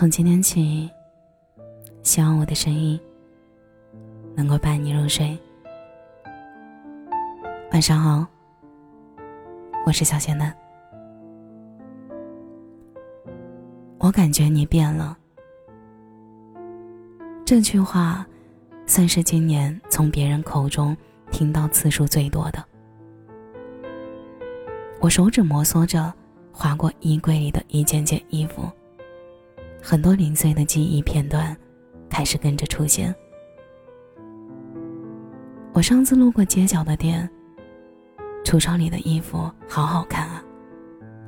从今天起，希望我的声音能够伴你入睡。晚上好，我是小仙嫩。我感觉你变了。这句话，算是今年从别人口中听到次数最多的。我手指摩挲着，划过衣柜里的一件件衣服。很多零碎的记忆片段，开始跟着出现。我上次路过街角的店，橱窗里的衣服好好看啊，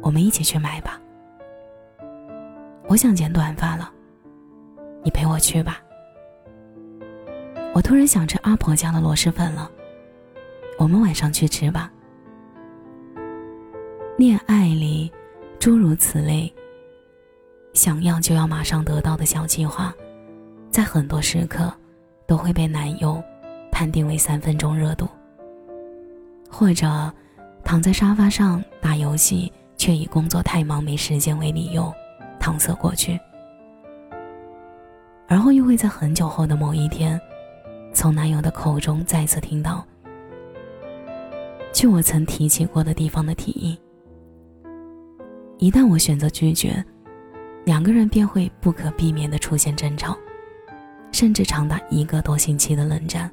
我们一起去买吧。我想剪短发了，你陪我去吧。我突然想吃阿婆家的螺蛳粉了，我们晚上去吃吧。恋爱里，诸如此类。想要就要马上得到的小计划，在很多时刻，都会被男友判定为三分钟热度。或者，躺在沙发上打游戏，却以工作太忙没时间为理由，搪塞过去。而后又会在很久后的某一天，从男友的口中再次听到去我曾提起过的地方的提议。一旦我选择拒绝。两个人便会不可避免的出现争吵，甚至长达一个多星期的冷战。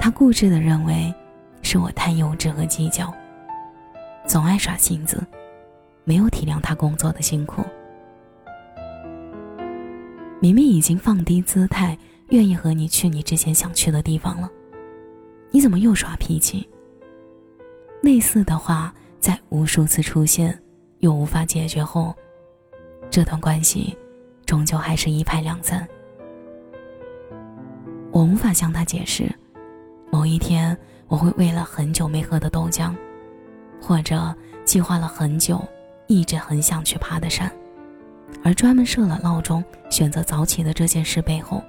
他固执的认为，是我太幼稚和计较，总爱耍性子，没有体谅他工作的辛苦。明明已经放低姿态，愿意和你去你之前想去的地方了，你怎么又耍脾气？类似的话在无数次出现，又无法解决后。这段关系，终究还是一拍两散。我无法向他解释，某一天我会为了很久没喝的豆浆，或者计划了很久、一直很想去爬的山，而专门设了闹钟选择早起的这件事背后，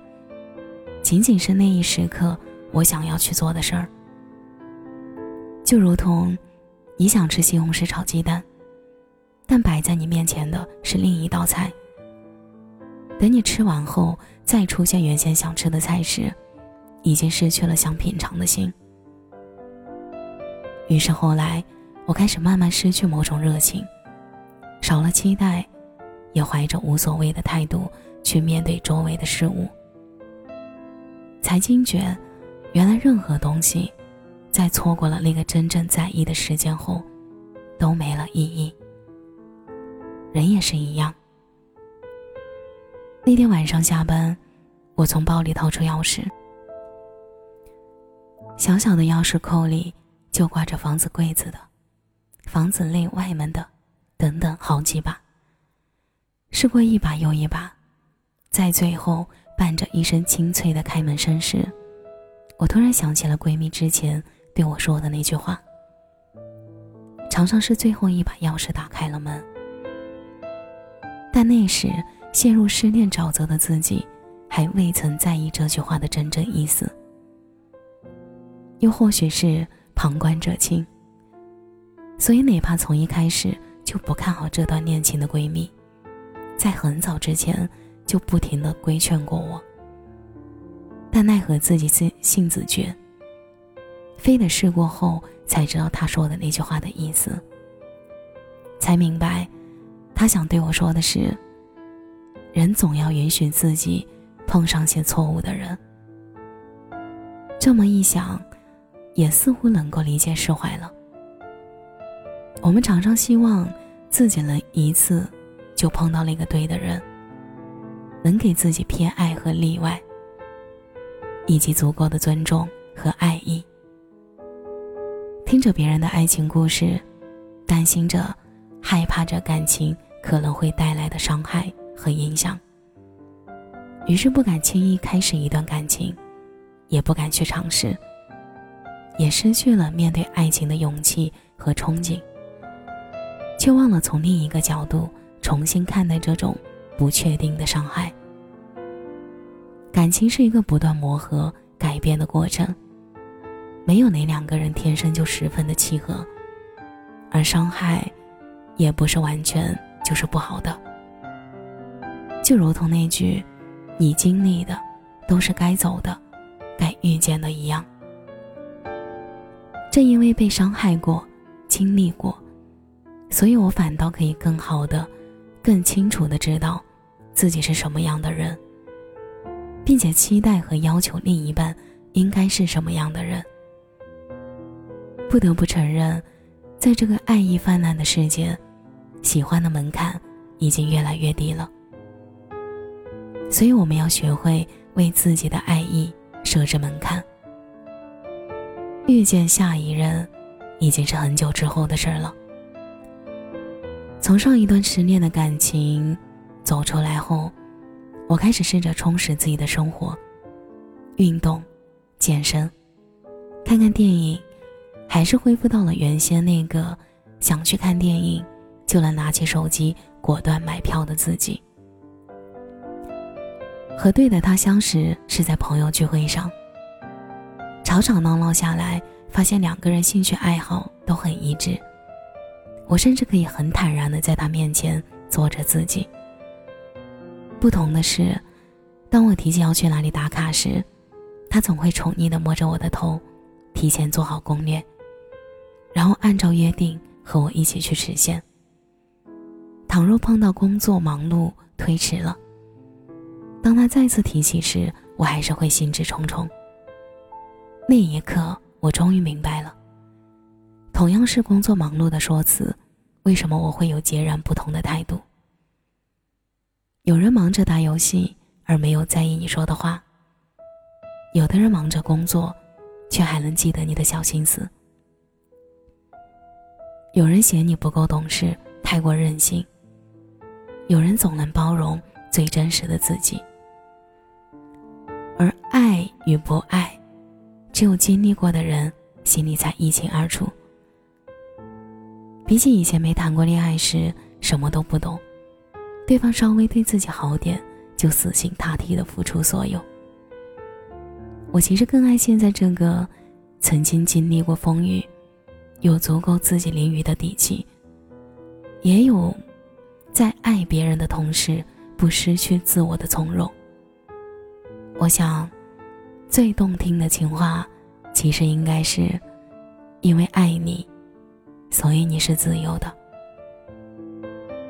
仅仅是那一时刻我想要去做的事儿。就如同，你想吃西红柿炒鸡蛋。但摆在你面前的是另一道菜。等你吃完后，再出现原先想吃的菜时，已经失去了想品尝的心。于是后来，我开始慢慢失去某种热情，少了期待，也怀着无所谓的态度去面对周围的事物。才惊觉，原来任何东西，在错过了那个真正在意的时间后，都没了意义。人也是一样。那天晚上下班，我从包里掏出钥匙，小小的钥匙扣里就挂着房子柜子的、房子内外门的，等等好几把。试过一把又一把，在最后伴着一声清脆的开门声时，我突然想起了闺蜜之前对我说的那句话：“常常是最后一把钥匙打开了门。”但那时陷入失恋沼泽的自己，还未曾在意这句话的真正意思。又或许是旁观者清，所以哪怕从一开始就不看好这段恋情的闺蜜，在很早之前就不停的规劝过我。但奈何自己性性子倔，非得试过后才知道他说的那句话的意思，才明白。他想对我说的是：人总要允许自己碰上些错误的人。这么一想，也似乎能够理解释怀了。我们常常希望自己能一次就碰到那个对的人，能给自己偏爱和例外，以及足够的尊重和爱意。听着别人的爱情故事，担心着，害怕着感情。可能会带来的伤害和影响，于是不敢轻易开始一段感情，也不敢去尝试，也失去了面对爱情的勇气和憧憬，却忘了从另一个角度重新看待这种不确定的伤害。感情是一个不断磨合、改变的过程，没有哪两个人天生就十分的契合，而伤害，也不是完全。就是不好的。就如同那句“你经历的都是该走的，该遇见的”一样。正因为被伤害过、经历过，所以我反倒可以更好的、更清楚的知道自己是什么样的人，并且期待和要求另一半应该是什么样的人。不得不承认，在这个爱意泛滥的世界，喜欢的门槛已经越来越低了。所以，我们要学会为自己的爱意设置门槛。遇见下一任，已经是很久之后的事儿了。从上一段失恋的感情走出来后，我开始试着充实自己的生活，运动、健身，看看电影。还是恢复到了原先那个想去看电影就能拿起手机果断买票的自己。和对的他相识是在朋友聚会上，吵吵闹闹下来，发现两个人兴趣爱好都很一致。我甚至可以很坦然的在他面前做着自己。不同的是，当我提起要去哪里打卡时，他总会宠溺的摸着我的头，提前做好攻略。然后按照约定和我一起去实现。倘若碰到工作忙碌推迟了，当他再次提起时，我还是会兴致冲冲。那一刻，我终于明白了，同样是工作忙碌的说辞，为什么我会有截然不同的态度？有人忙着打游戏而没有在意你说的话，有的人忙着工作，却还能记得你的小心思。有人嫌你不够懂事，太过任性；有人总能包容最真实的自己。而爱与不爱，只有经历过的人心里才一清二楚。比起以前没谈过恋爱时什么都不懂，对方稍微对自己好点就死心塌地的付出所有。我其实更爱现在这个曾经经历过风雨。有足够自己淋雨的底气，也有在爱别人的同时不失去自我的从容。我想，最动听的情话，其实应该是：因为爱你，所以你是自由的。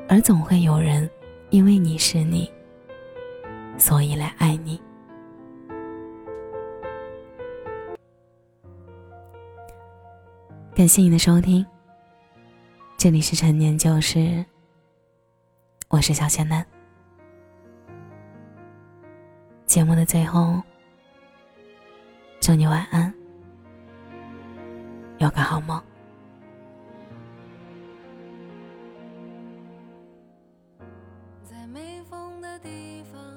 而总会有人，因为你是你，所以来爱你。感谢你的收听，这里是陈年旧事，我是小仙男。节目的最后，祝你晚安，有个好梦。在没风的地方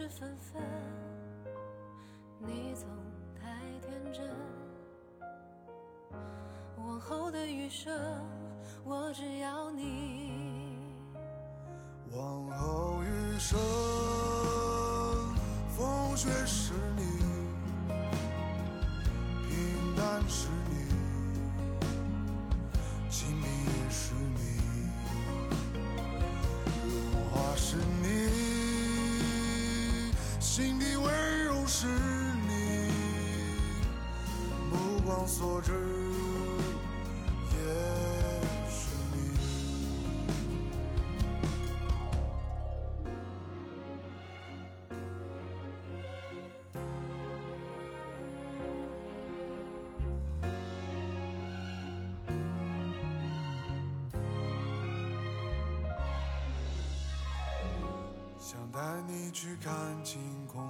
是纷纷，你总太天真。往后的余生，我只要你。往后余生，所至也是你。想带你去看晴空